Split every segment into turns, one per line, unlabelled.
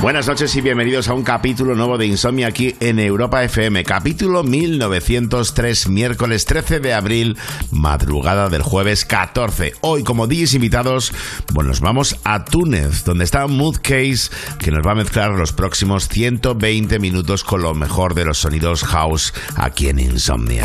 Buenas noches y bienvenidos a un capítulo nuevo de Insomnia aquí en Europa FM. Capítulo 1903, miércoles 13 de abril, madrugada del jueves 14. Hoy, como DJs invitados, bueno, nos vamos a Túnez, donde está Mood Case, que nos va a mezclar los próximos 120 minutos con lo mejor de los sonidos house aquí en Insomnia.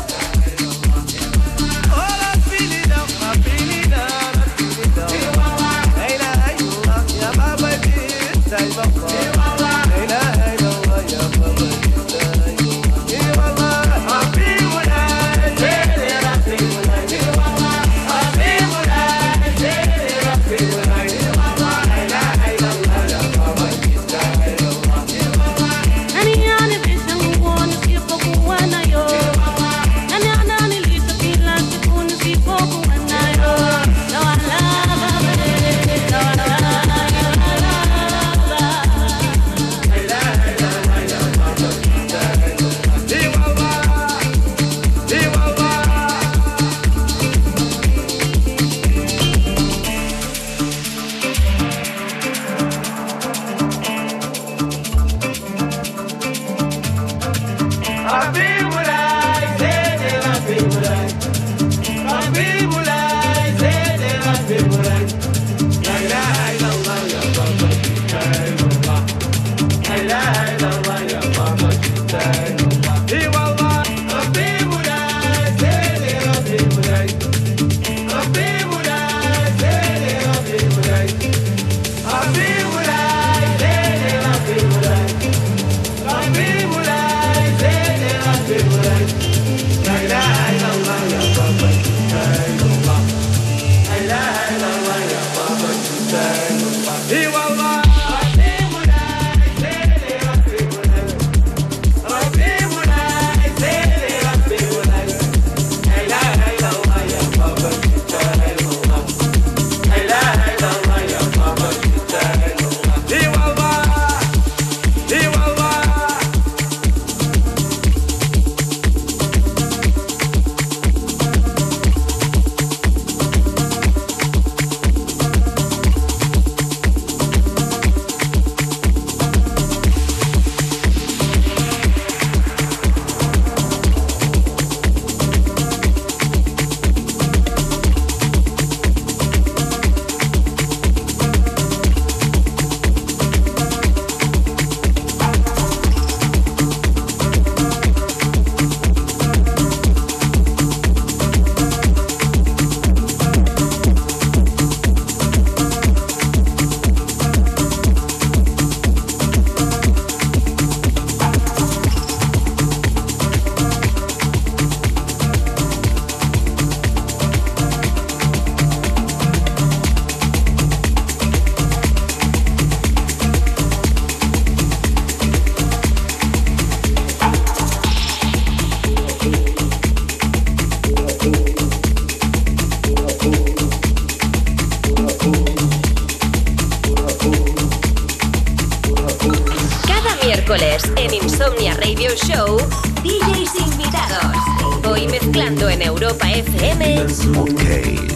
Show, DJs invitados. Hoy mezclando en Europa FM.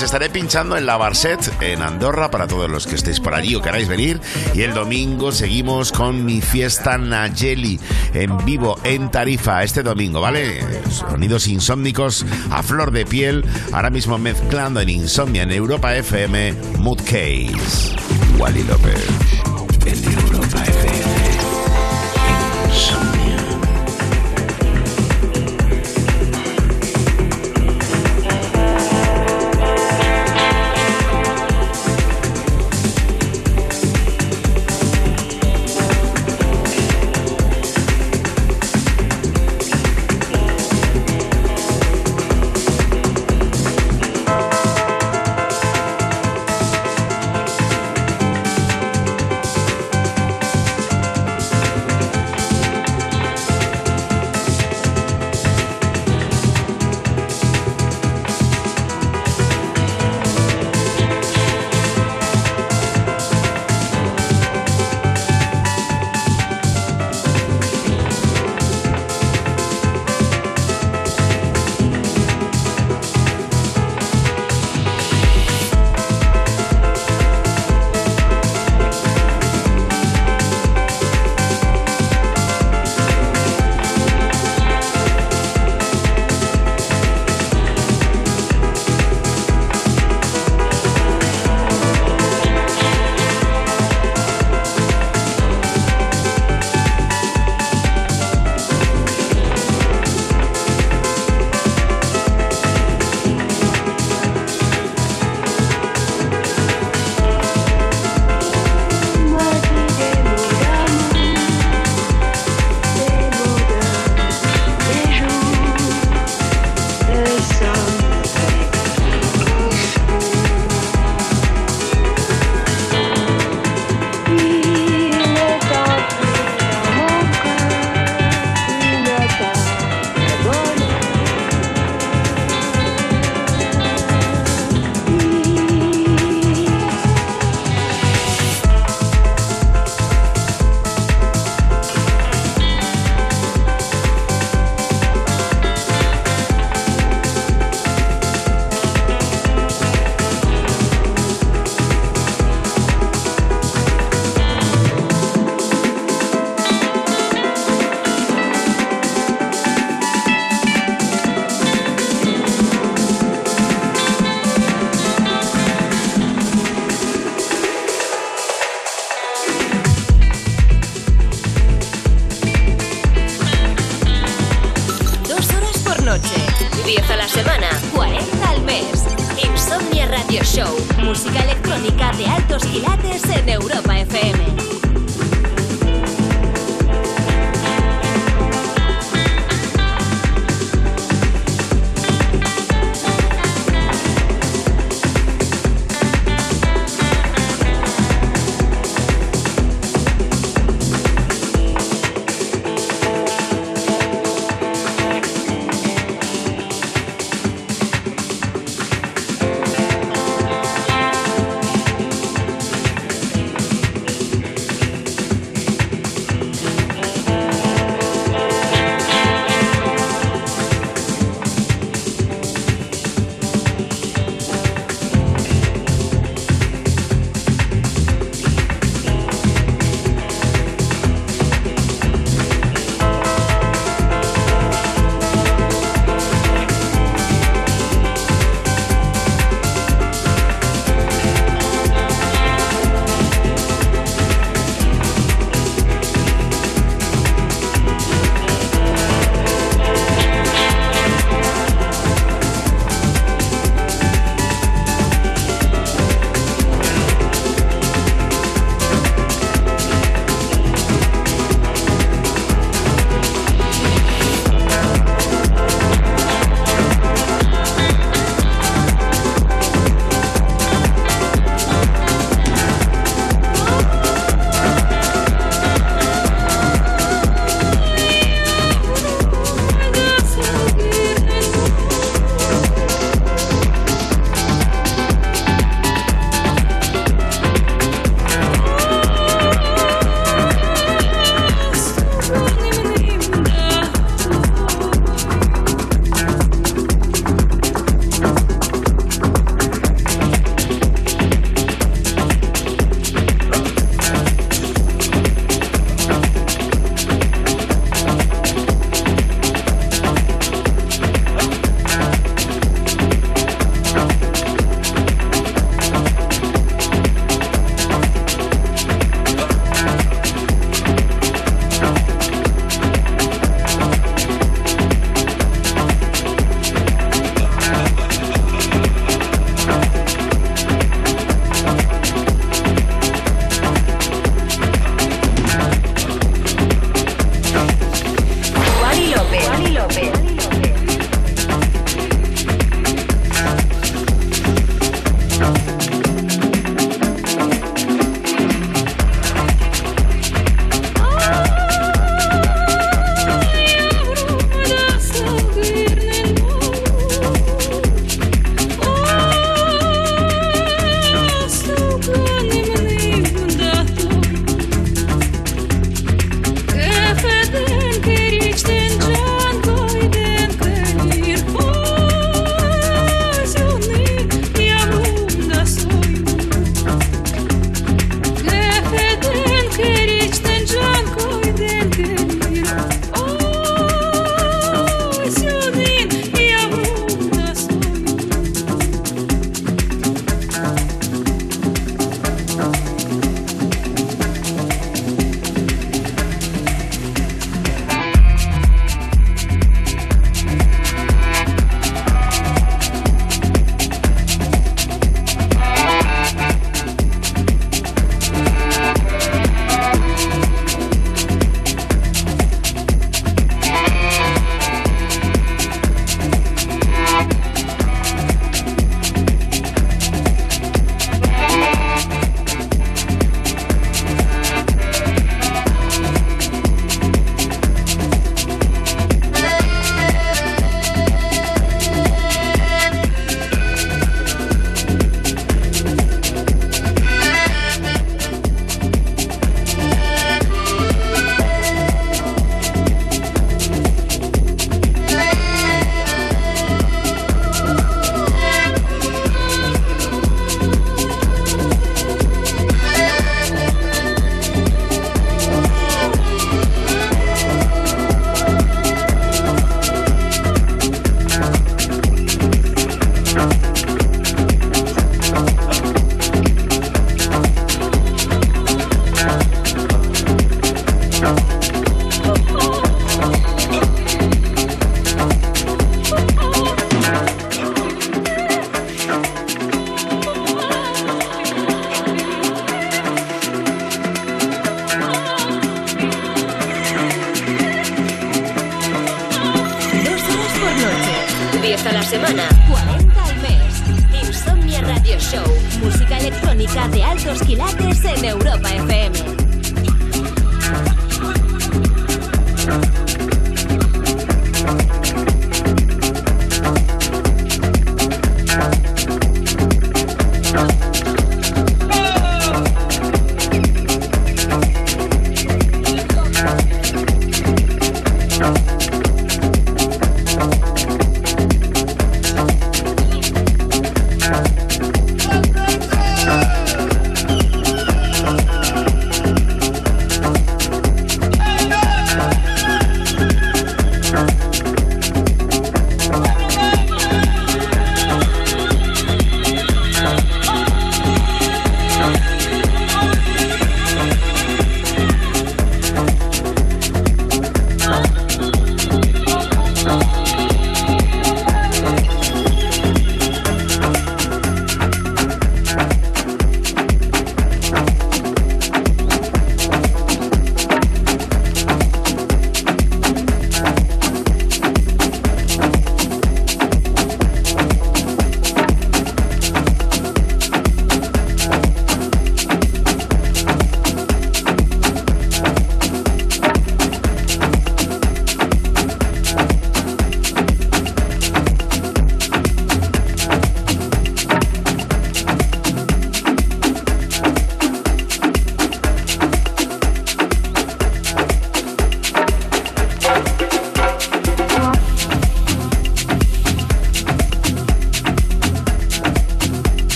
Estaré pinchando en la Barset, en Andorra, para todos los que estéis por allí o queráis venir. Y el domingo seguimos con mi fiesta Nayeli en vivo en Tarifa, este domingo, ¿vale? Sonidos insómnicos a flor de piel, ahora mismo mezclando en Insomnia en Europa FM, Mood Case. Wally López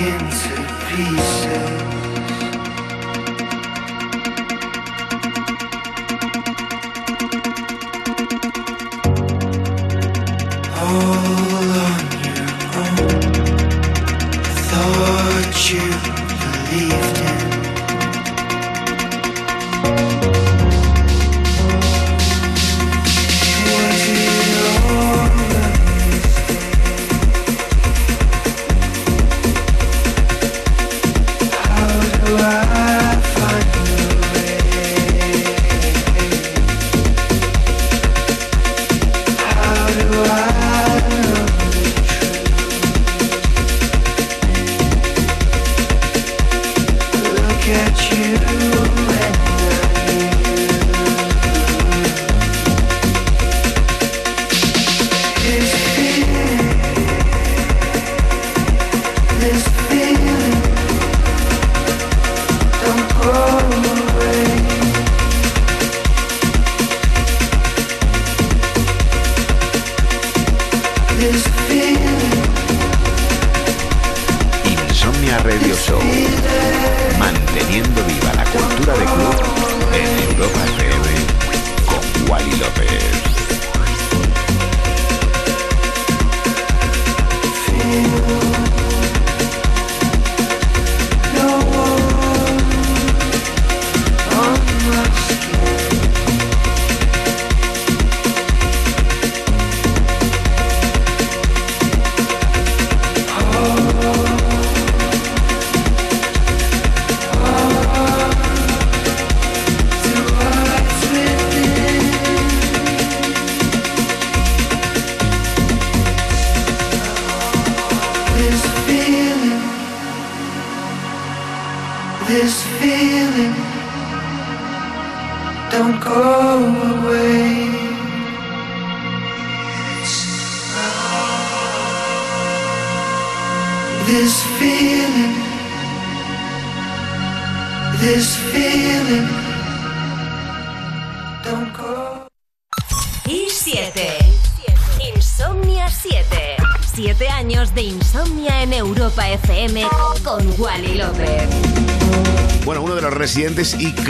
y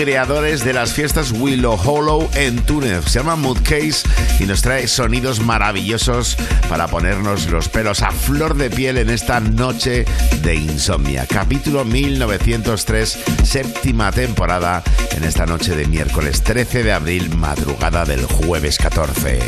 creadores de las fiestas Willow Hollow en Túnez. Se llama Mood Case y nos trae sonidos maravillosos para ponernos los pelos a flor de piel en esta noche de insomnia. Capítulo 1903, séptima temporada, en esta noche de miércoles 13 de abril, madrugada del jueves 14.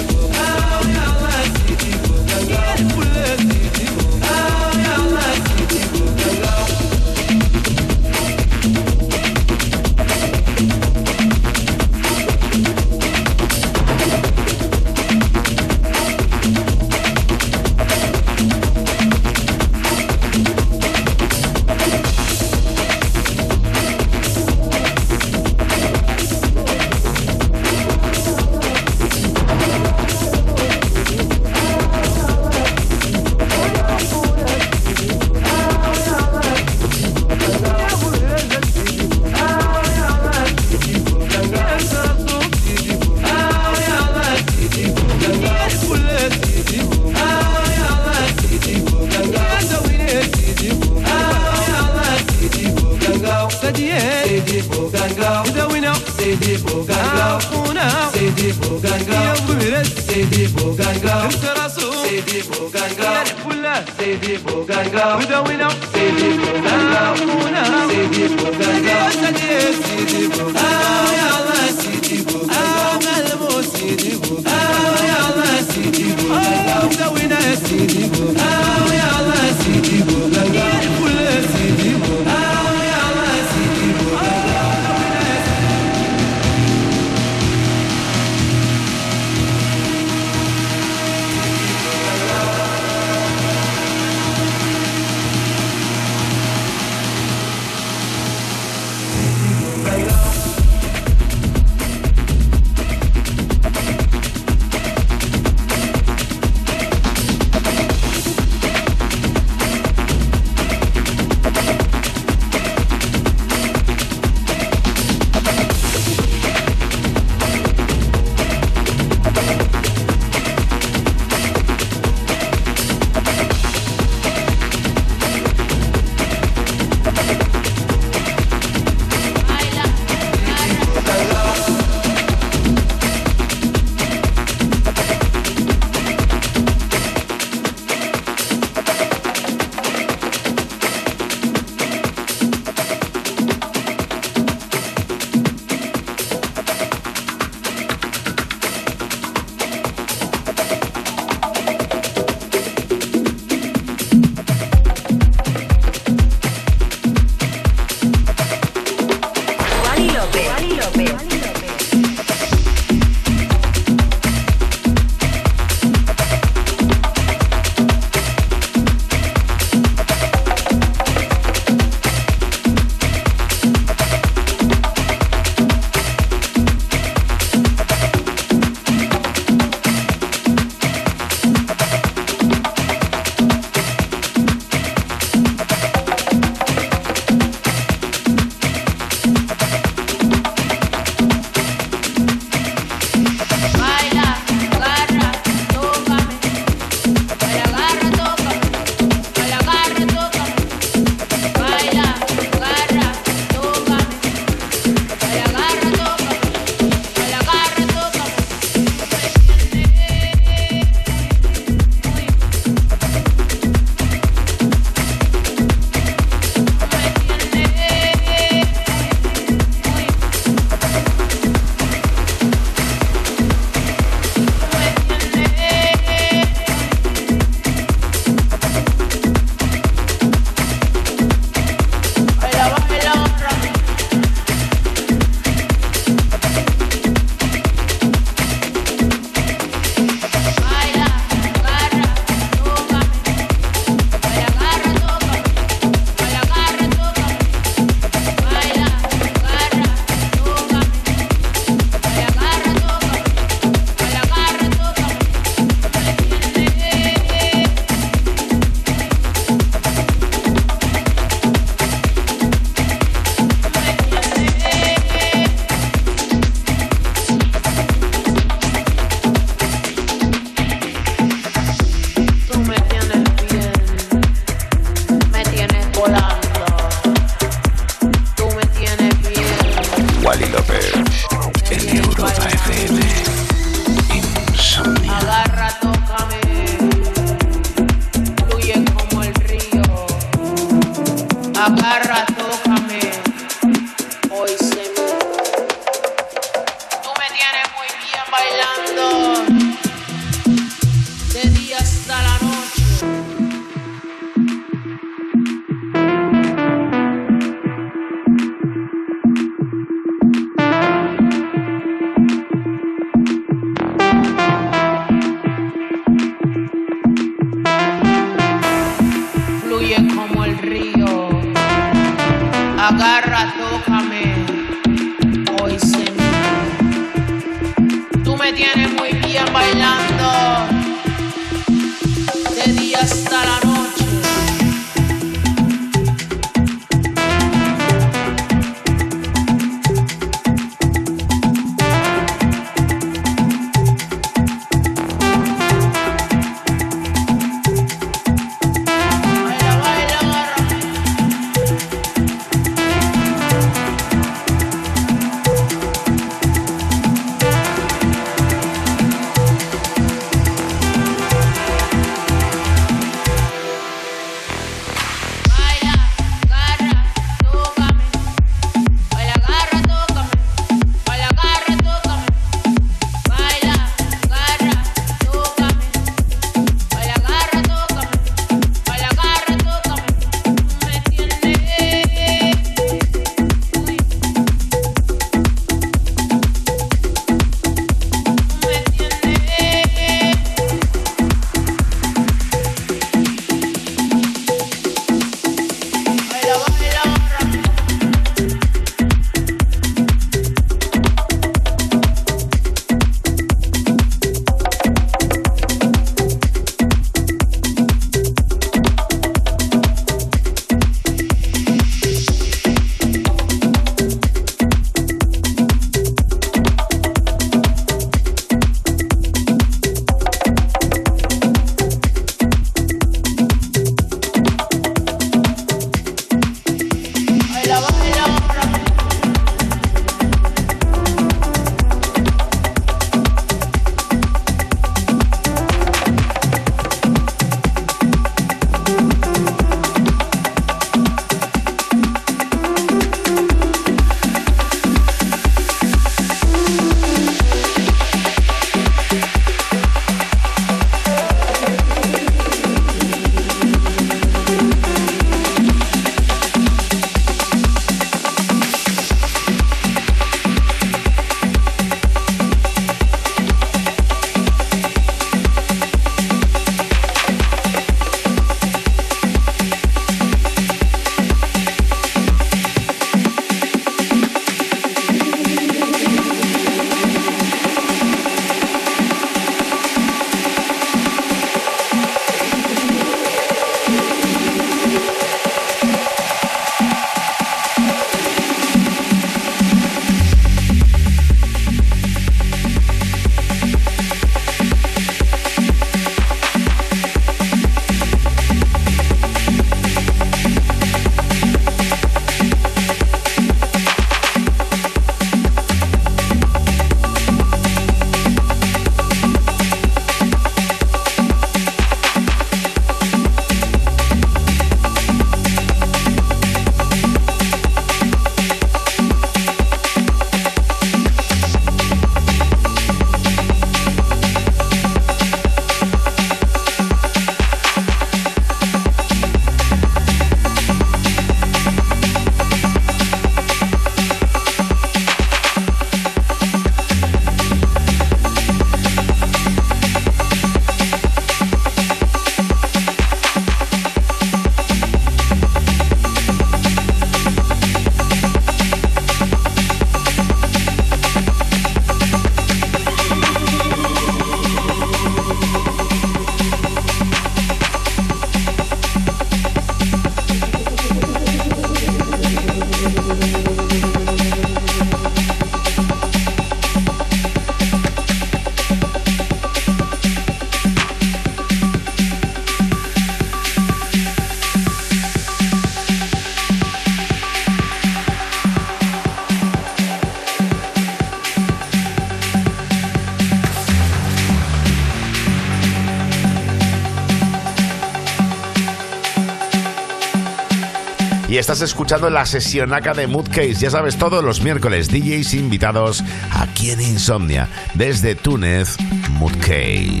Estás escuchando la sesionaca de Moodcase. Ya sabes, todos los miércoles DJs invitados aquí en Insomnia, desde Túnez, Moodcase.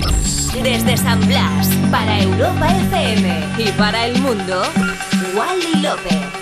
Desde San Blas, para Europa FM y para el mundo, Wally López.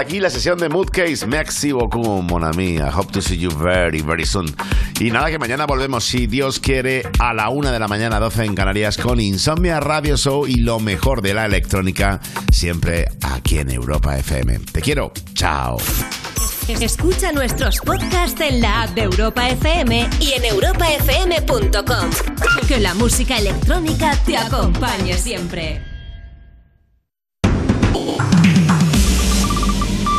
Hasta aquí la sesión de Moodcase. Merci beaucoup, mon ami. I hope to see you very, very soon. Y nada, que mañana volvemos, si Dios quiere, a la una de la mañana, 12 en Canarias, con Insomnia Radio Show y lo mejor de la electrónica, siempre aquí en Europa FM. Te quiero. Chao.
Escucha nuestros podcasts en la app de Europa FM y en europafm.com. Que la música electrónica te acompañe siempre.